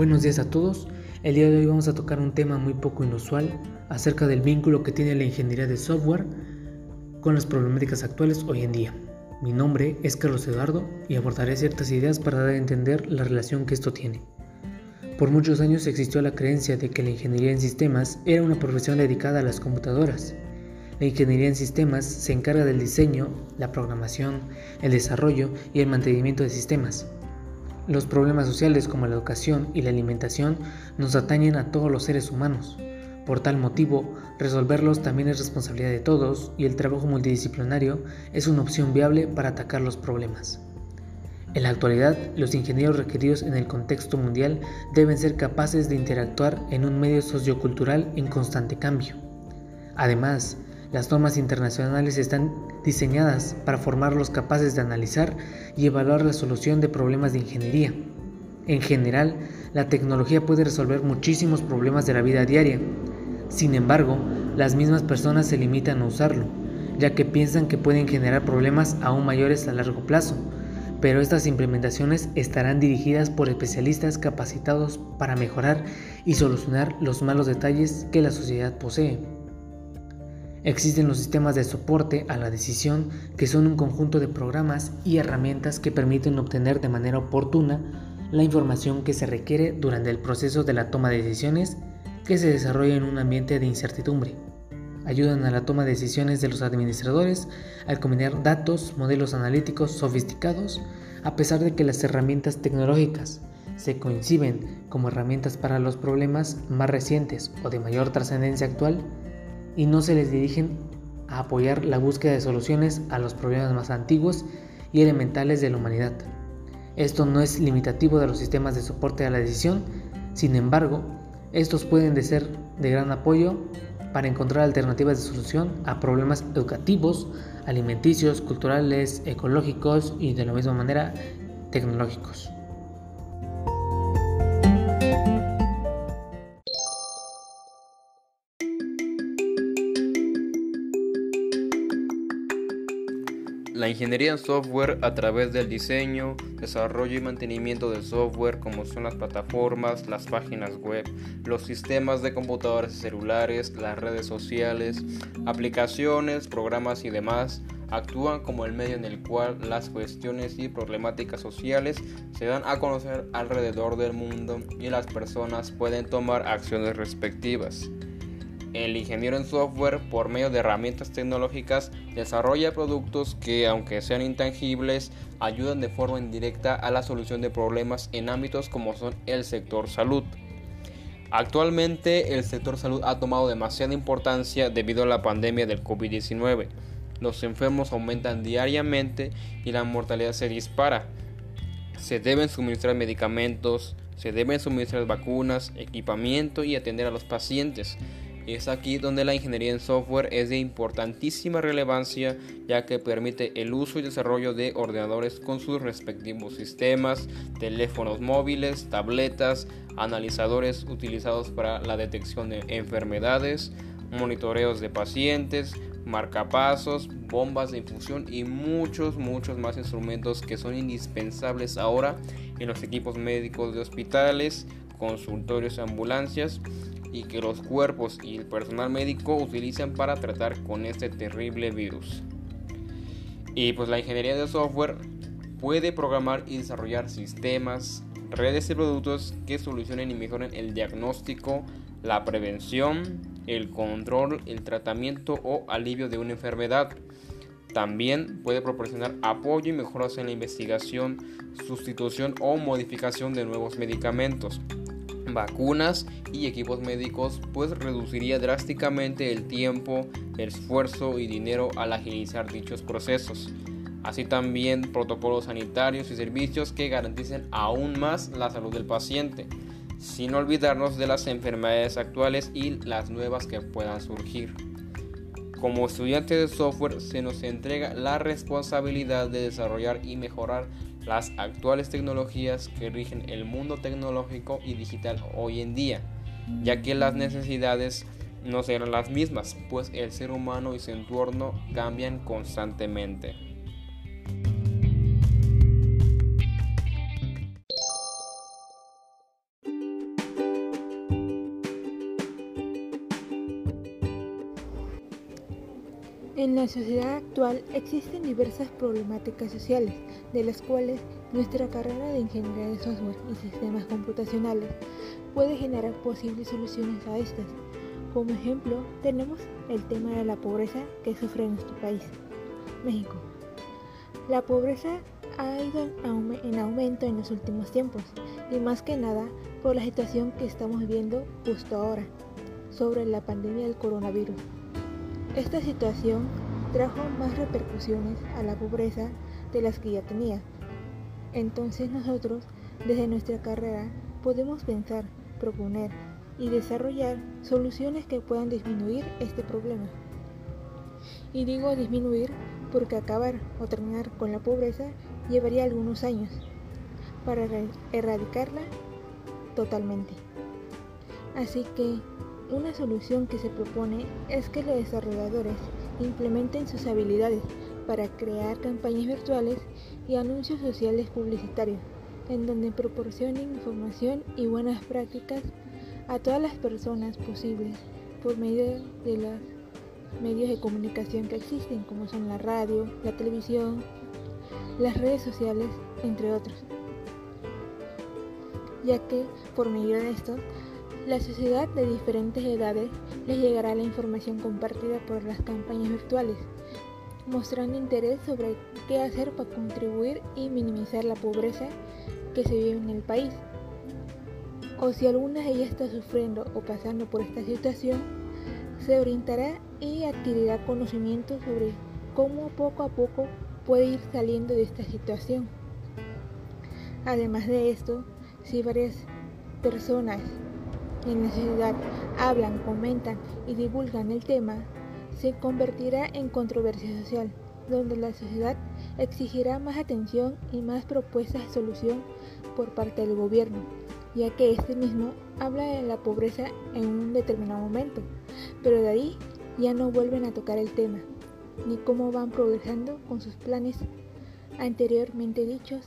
Buenos días a todos. El día de hoy vamos a tocar un tema muy poco inusual acerca del vínculo que tiene la ingeniería de software con las problemáticas actuales hoy en día. Mi nombre es Carlos Eduardo y abordaré ciertas ideas para dar a entender la relación que esto tiene. Por muchos años existió la creencia de que la ingeniería en sistemas era una profesión dedicada a las computadoras. La ingeniería en sistemas se encarga del diseño, la programación, el desarrollo y el mantenimiento de sistemas. Los problemas sociales como la educación y la alimentación nos atañen a todos los seres humanos. Por tal motivo, resolverlos también es responsabilidad de todos y el trabajo multidisciplinario es una opción viable para atacar los problemas. En la actualidad, los ingenieros requeridos en el contexto mundial deben ser capaces de interactuar en un medio sociocultural en constante cambio. Además, las normas internacionales están diseñadas para formarlos capaces de analizar y evaluar la solución de problemas de ingeniería. En general, la tecnología puede resolver muchísimos problemas de la vida diaria. Sin embargo, las mismas personas se limitan a usarlo, ya que piensan que pueden generar problemas aún mayores a largo plazo, pero estas implementaciones estarán dirigidas por especialistas capacitados para mejorar y solucionar los malos detalles que la sociedad posee. Existen los sistemas de soporte a la decisión que son un conjunto de programas y herramientas que permiten obtener de manera oportuna la información que se requiere durante el proceso de la toma de decisiones que se desarrolla en un ambiente de incertidumbre. Ayudan a la toma de decisiones de los administradores al combinar datos, modelos analíticos sofisticados, a pesar de que las herramientas tecnológicas se coinciden como herramientas para los problemas más recientes o de mayor trascendencia actual, y no se les dirigen a apoyar la búsqueda de soluciones a los problemas más antiguos y elementales de la humanidad. Esto no es limitativo de los sistemas de soporte a la decisión, sin embargo, estos pueden de ser de gran apoyo para encontrar alternativas de solución a problemas educativos, alimenticios, culturales, ecológicos y de la misma manera tecnológicos. La ingeniería en software a través del diseño, desarrollo y mantenimiento de software como son las plataformas, las páginas web, los sistemas de computadores y celulares, las redes sociales, aplicaciones, programas y demás, actúan como el medio en el cual las cuestiones y problemáticas sociales se dan a conocer alrededor del mundo y las personas pueden tomar acciones respectivas. El ingeniero en software, por medio de herramientas tecnológicas, desarrolla productos que, aunque sean intangibles, ayudan de forma indirecta a la solución de problemas en ámbitos como son el sector salud. Actualmente el sector salud ha tomado demasiada importancia debido a la pandemia del COVID-19. Los enfermos aumentan diariamente y la mortalidad se dispara. Se deben suministrar medicamentos, se deben suministrar vacunas, equipamiento y atender a los pacientes. Es aquí donde la ingeniería en software es de importantísima relevancia ya que permite el uso y desarrollo de ordenadores con sus respectivos sistemas, teléfonos móviles, tabletas, analizadores utilizados para la detección de enfermedades, monitoreos de pacientes, marcapasos, bombas de infusión y muchos, muchos más instrumentos que son indispensables ahora en los equipos médicos de hospitales, consultorios ambulancias y que los cuerpos y el personal médico utilizan para tratar con este terrible virus. Y pues la ingeniería de software puede programar y desarrollar sistemas, redes y productos que solucionen y mejoren el diagnóstico, la prevención, el control, el tratamiento o alivio de una enfermedad. También puede proporcionar apoyo y mejoras en la investigación, sustitución o modificación de nuevos medicamentos vacunas y equipos médicos, pues reduciría drásticamente el tiempo, esfuerzo y dinero al agilizar dichos procesos. Así también protocolos sanitarios y servicios que garanticen aún más la salud del paciente, sin olvidarnos de las enfermedades actuales y las nuevas que puedan surgir. Como estudiante de software se nos entrega la responsabilidad de desarrollar y mejorar las actuales tecnologías que rigen el mundo tecnológico y digital hoy en día, ya que las necesidades no serán las mismas, pues el ser humano y su entorno cambian constantemente. La sociedad actual existen diversas problemáticas sociales, de las cuales nuestra carrera de ingeniería de software y sistemas computacionales puede generar posibles soluciones a estas. Como ejemplo, tenemos el tema de la pobreza que sufre nuestro país, México. La pobreza ha ido en aumento en los últimos tiempos y más que nada por la situación que estamos viendo justo ahora sobre la pandemia del coronavirus. Esta situación trajo más repercusiones a la pobreza de las que ya tenía. Entonces nosotros, desde nuestra carrera, podemos pensar, proponer y desarrollar soluciones que puedan disminuir este problema. Y digo disminuir porque acabar o terminar con la pobreza llevaría algunos años para erradicarla totalmente. Así que una solución que se propone es que los desarrolladores implementen sus habilidades para crear campañas virtuales y anuncios sociales publicitarios, en donde proporcionen información y buenas prácticas a todas las personas posibles por medio de los medios de comunicación que existen, como son la radio, la televisión, las redes sociales, entre otros. Ya que por medio de esto, la sociedad de diferentes edades les llegará la información compartida por las campañas virtuales, mostrando interés sobre qué hacer para contribuir y minimizar la pobreza que se vive en el país. O si alguna de ellas está sufriendo o pasando por esta situación, se orientará y adquirirá conocimiento sobre cómo poco a poco puede ir saliendo de esta situación. Además de esto, si varias personas en la sociedad hablan, comentan y divulgan el tema, se convertirá en controversia social, donde la sociedad exigirá más atención y más propuestas de solución por parte del gobierno, ya que este mismo habla de la pobreza en un determinado momento, pero de ahí ya no vuelven a tocar el tema ni cómo van progresando con sus planes anteriormente dichos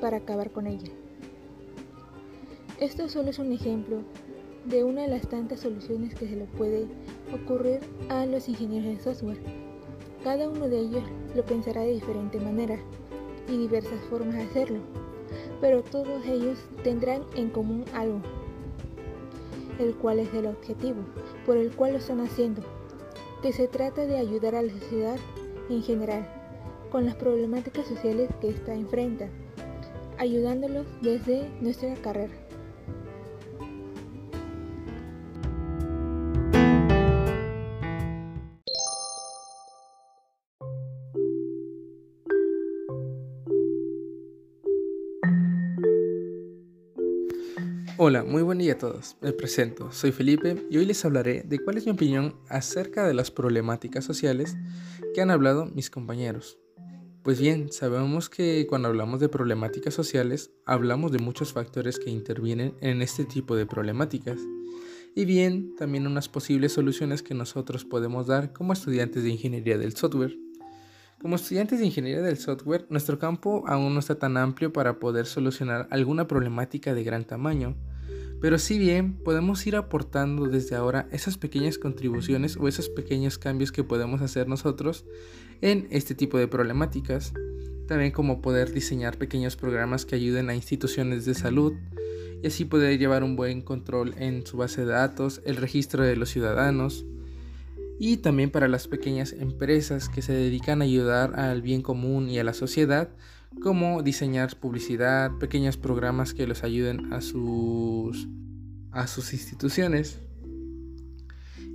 para acabar con ella. Esto solo es un ejemplo de una de las tantas soluciones que se le puede ocurrir a los ingenieros de software. Cada uno de ellos lo pensará de diferente manera y diversas formas de hacerlo, pero todos ellos tendrán en común algo, el cual es el objetivo por el cual lo están haciendo que se trata de ayudar a la sociedad en general con las problemáticas sociales que ésta enfrenta, ayudándolos desde nuestra carrera. Hola, muy buen día a todos. Me presento, soy Felipe y hoy les hablaré de cuál es mi opinión acerca de las problemáticas sociales que han hablado mis compañeros. Pues bien, sabemos que cuando hablamos de problemáticas sociales, hablamos de muchos factores que intervienen en este tipo de problemáticas. Y bien, también unas posibles soluciones que nosotros podemos dar como estudiantes de ingeniería del software. Como estudiantes de ingeniería del software, nuestro campo aún no está tan amplio para poder solucionar alguna problemática de gran tamaño, pero si bien podemos ir aportando desde ahora esas pequeñas contribuciones o esos pequeños cambios que podemos hacer nosotros en este tipo de problemáticas, también como poder diseñar pequeños programas que ayuden a instituciones de salud y así poder llevar un buen control en su base de datos, el registro de los ciudadanos, y también para las pequeñas empresas que se dedican a ayudar al bien común y a la sociedad, como diseñar publicidad, pequeños programas que los ayuden a sus, a sus instituciones.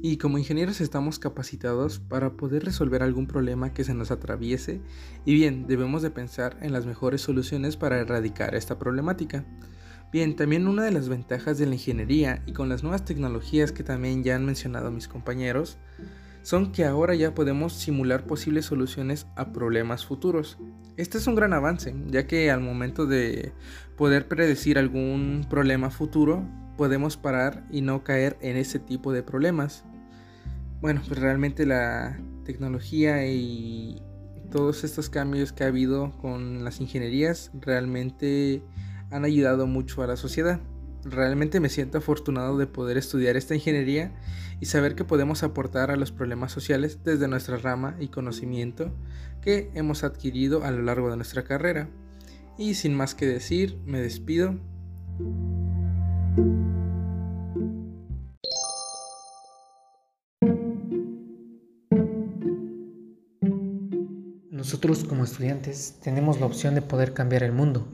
Y como ingenieros estamos capacitados para poder resolver algún problema que se nos atraviese y bien, debemos de pensar en las mejores soluciones para erradicar esta problemática. Bien, también una de las ventajas de la ingeniería y con las nuevas tecnologías que también ya han mencionado mis compañeros, son que ahora ya podemos simular posibles soluciones a problemas futuros. Este es un gran avance, ya que al momento de poder predecir algún problema futuro, podemos parar y no caer en ese tipo de problemas. Bueno, pues realmente la tecnología y todos estos cambios que ha habido con las ingenierías realmente han ayudado mucho a la sociedad. Realmente me siento afortunado de poder estudiar esta ingeniería y saber que podemos aportar a los problemas sociales desde nuestra rama y conocimiento que hemos adquirido a lo largo de nuestra carrera. Y sin más que decir, me despido. Nosotros como estudiantes tenemos la opción de poder cambiar el mundo,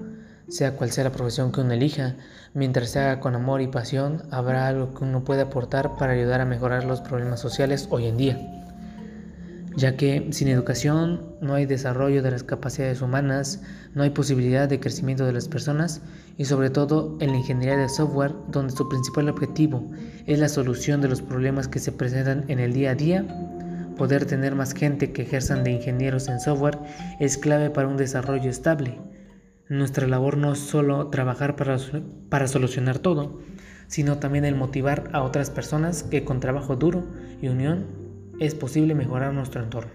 sea cual sea la profesión que uno elija, mientras se haga con amor y pasión, habrá algo que uno puede aportar para ayudar a mejorar los problemas sociales hoy en día. Ya que sin educación no hay desarrollo de las capacidades humanas, no hay posibilidad de crecimiento de las personas y sobre todo en la ingeniería de software donde su principal objetivo es la solución de los problemas que se presentan en el día a día Poder tener más gente que ejerzan de ingenieros en software es clave para un desarrollo estable. Nuestra labor no es solo trabajar para, para solucionar todo, sino también el motivar a otras personas que con trabajo duro y unión es posible mejorar nuestro entorno.